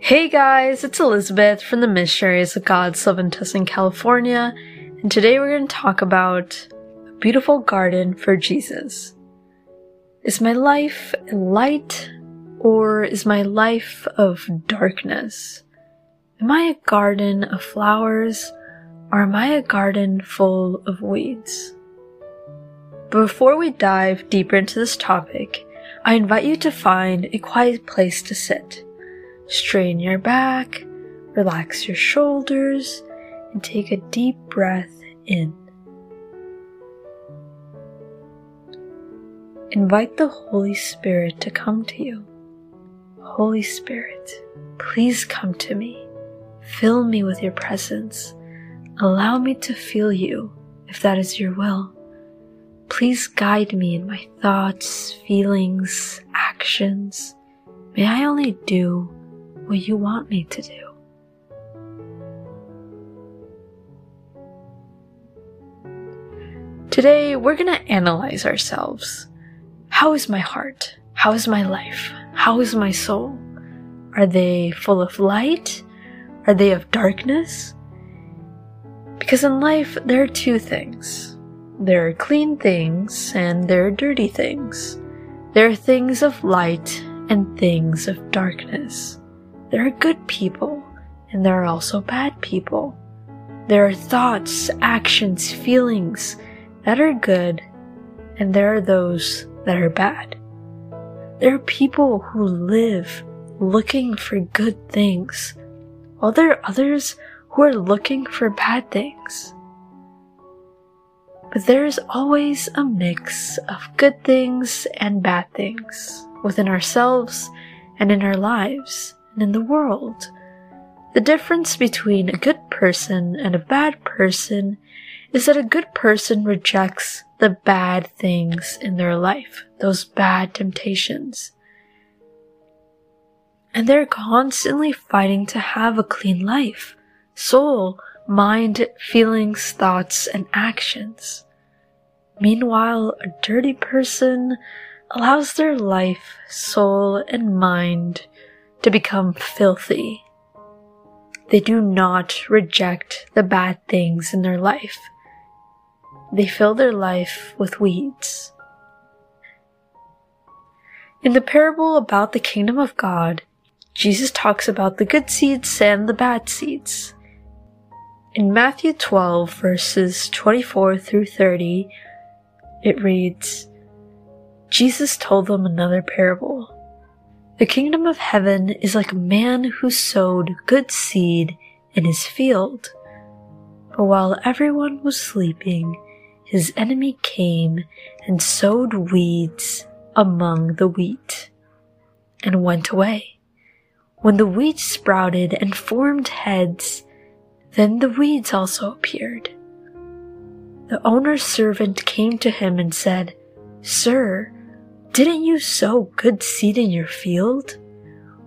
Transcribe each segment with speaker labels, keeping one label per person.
Speaker 1: Hey guys, it's Elizabeth from the Missionaries of God's Love in California, and today we're going to talk about a beautiful garden for Jesus. Is my life light or is my life of darkness? Am I a garden of flowers or am I a garden full of weeds? But before we dive deeper into this topic, I invite you to find a quiet place to sit Strain your back, relax your shoulders, and take a deep breath in. Invite the Holy Spirit to come to you. Holy Spirit, please come to me. Fill me with your presence. Allow me to feel you, if that is your will. Please guide me in my thoughts, feelings, actions. May I only do what you want me to do. Today, we're going to analyze ourselves. How is my heart? How is my life? How is my soul? Are they full of light? Are they of darkness? Because in life, there are two things. There are clean things and there are dirty things. There are things of light and things of darkness. There are good people, and there are also bad people. There are thoughts, actions, feelings that are good, and there are those that are bad. There are people who live looking for good things, while there are others who are looking for bad things. But there is always a mix of good things and bad things within ourselves and in our lives in the world. The difference between a good person and a bad person is that a good person rejects the bad things in their life, those bad temptations. And they're constantly fighting to have a clean life, soul, mind, feelings, thoughts, and actions. Meanwhile, a dirty person allows their life, soul, and mind to become filthy. They do not reject the bad things in their life. They fill their life with weeds. In the parable about the kingdom of God, Jesus talks about the good seeds and the bad seeds. In Matthew 12, verses 24 through 30, it reads Jesus told them another parable. The kingdom of heaven is like a man who sowed good seed in his field. But while everyone was sleeping, his enemy came and sowed weeds among the wheat and went away. When the wheat sprouted and formed heads, then the weeds also appeared. The owner's servant came to him and said, Sir, didn't you sow good seed in your field?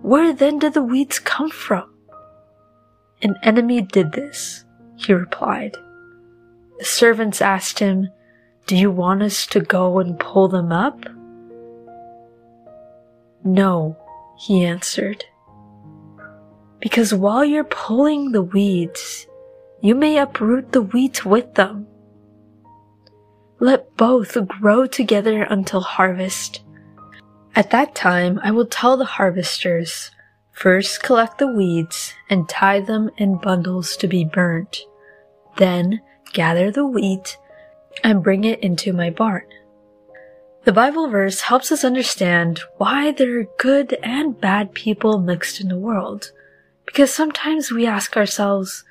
Speaker 1: Where then did the weeds come from? An enemy did this, he replied. The servants asked him, Do you want us to go and pull them up? No, he answered. Because while you're pulling the weeds, you may uproot the wheat with them. Let both grow together until harvest. At that time, I will tell the harvesters, first collect the weeds and tie them in bundles to be burnt. Then gather the wheat and bring it into my barn. The Bible verse helps us understand why there are good and bad people mixed in the world. Because sometimes we ask ourselves,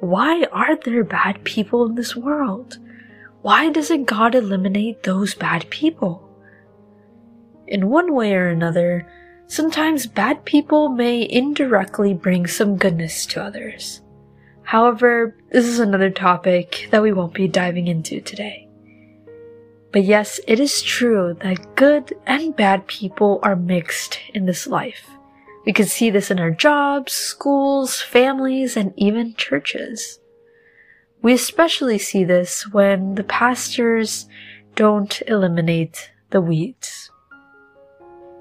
Speaker 1: why are there bad people in this world? Why doesn't God eliminate those bad people? In one way or another, sometimes bad people may indirectly bring some goodness to others. However, this is another topic that we won't be diving into today. But yes, it is true that good and bad people are mixed in this life. We can see this in our jobs, schools, families, and even churches. We especially see this when the pastors don't eliminate the weeds.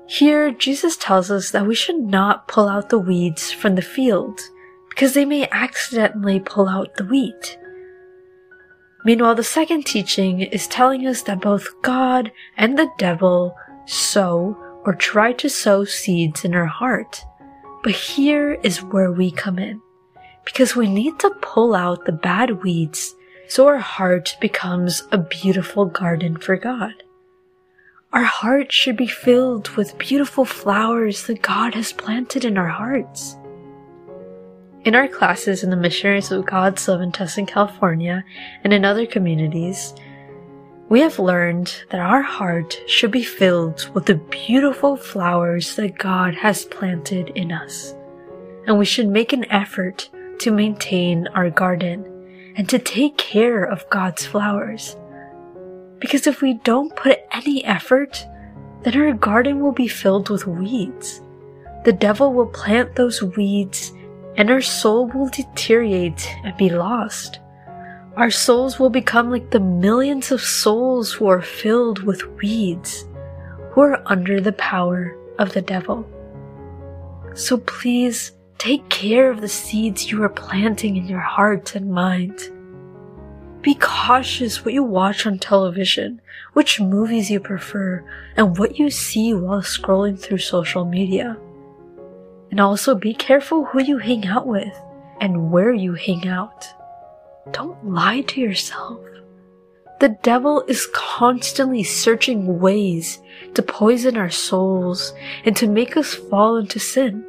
Speaker 1: Here, Jesus tells us that we should not pull out the weeds from the field because they may accidentally pull out the wheat. Meanwhile, the second teaching is telling us that both God and the devil sow or try to sow seeds in our heart. But here is where we come in because we need to pull out the bad weeds so our heart becomes a beautiful garden for God. Our heart should be filled with beautiful flowers that God has planted in our hearts. In our classes in the Missionaries of God's Love in Tustin, California, and in other communities, we have learned that our heart should be filled with the beautiful flowers that God has planted in us. And we should make an effort to maintain our garden and to take care of God's flowers. Because if we don't put any effort, then our garden will be filled with weeds. The devil will plant those weeds and our soul will deteriorate and be lost. Our souls will become like the millions of souls who are filled with weeds, who are under the power of the devil. So please take care of the seeds you are planting in your heart and mind. Be cautious what you watch on television, which movies you prefer, and what you see while scrolling through social media. And also be careful who you hang out with and where you hang out. Don't lie to yourself. The devil is constantly searching ways to poison our souls and to make us fall into sin.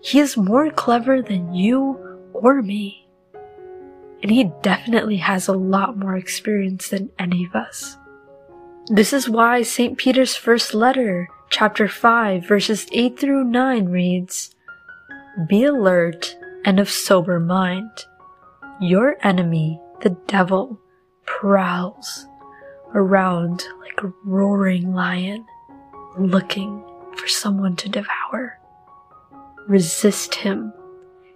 Speaker 1: He is more clever than you or me and he definitely has a lot more experience than any of us. This is why St. Peter's first letter, chapter 5, verses 8 through 9 reads, Be alert and of sober mind. Your enemy, the devil, prowls around like a roaring lion, looking for someone to devour. Resist him,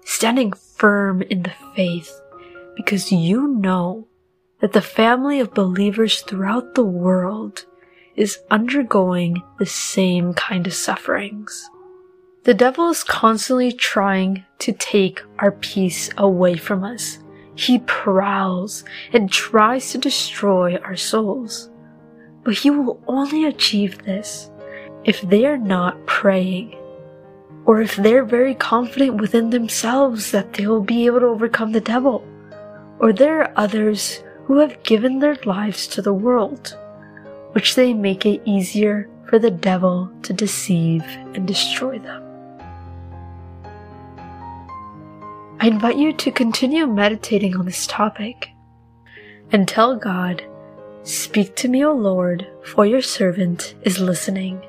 Speaker 1: standing firm in the faith because you know that the family of believers throughout the world is undergoing the same kind of sufferings. The devil is constantly trying to take our peace away from us. He prowls and tries to destroy our souls. But he will only achieve this if they are not praying or if they're very confident within themselves that they will be able to overcome the devil or there are others who have given their lives to the world, which they make it easier for the devil to deceive and destroy them. I invite you to continue meditating on this topic and tell God, Speak to me, O Lord, for your servant is listening.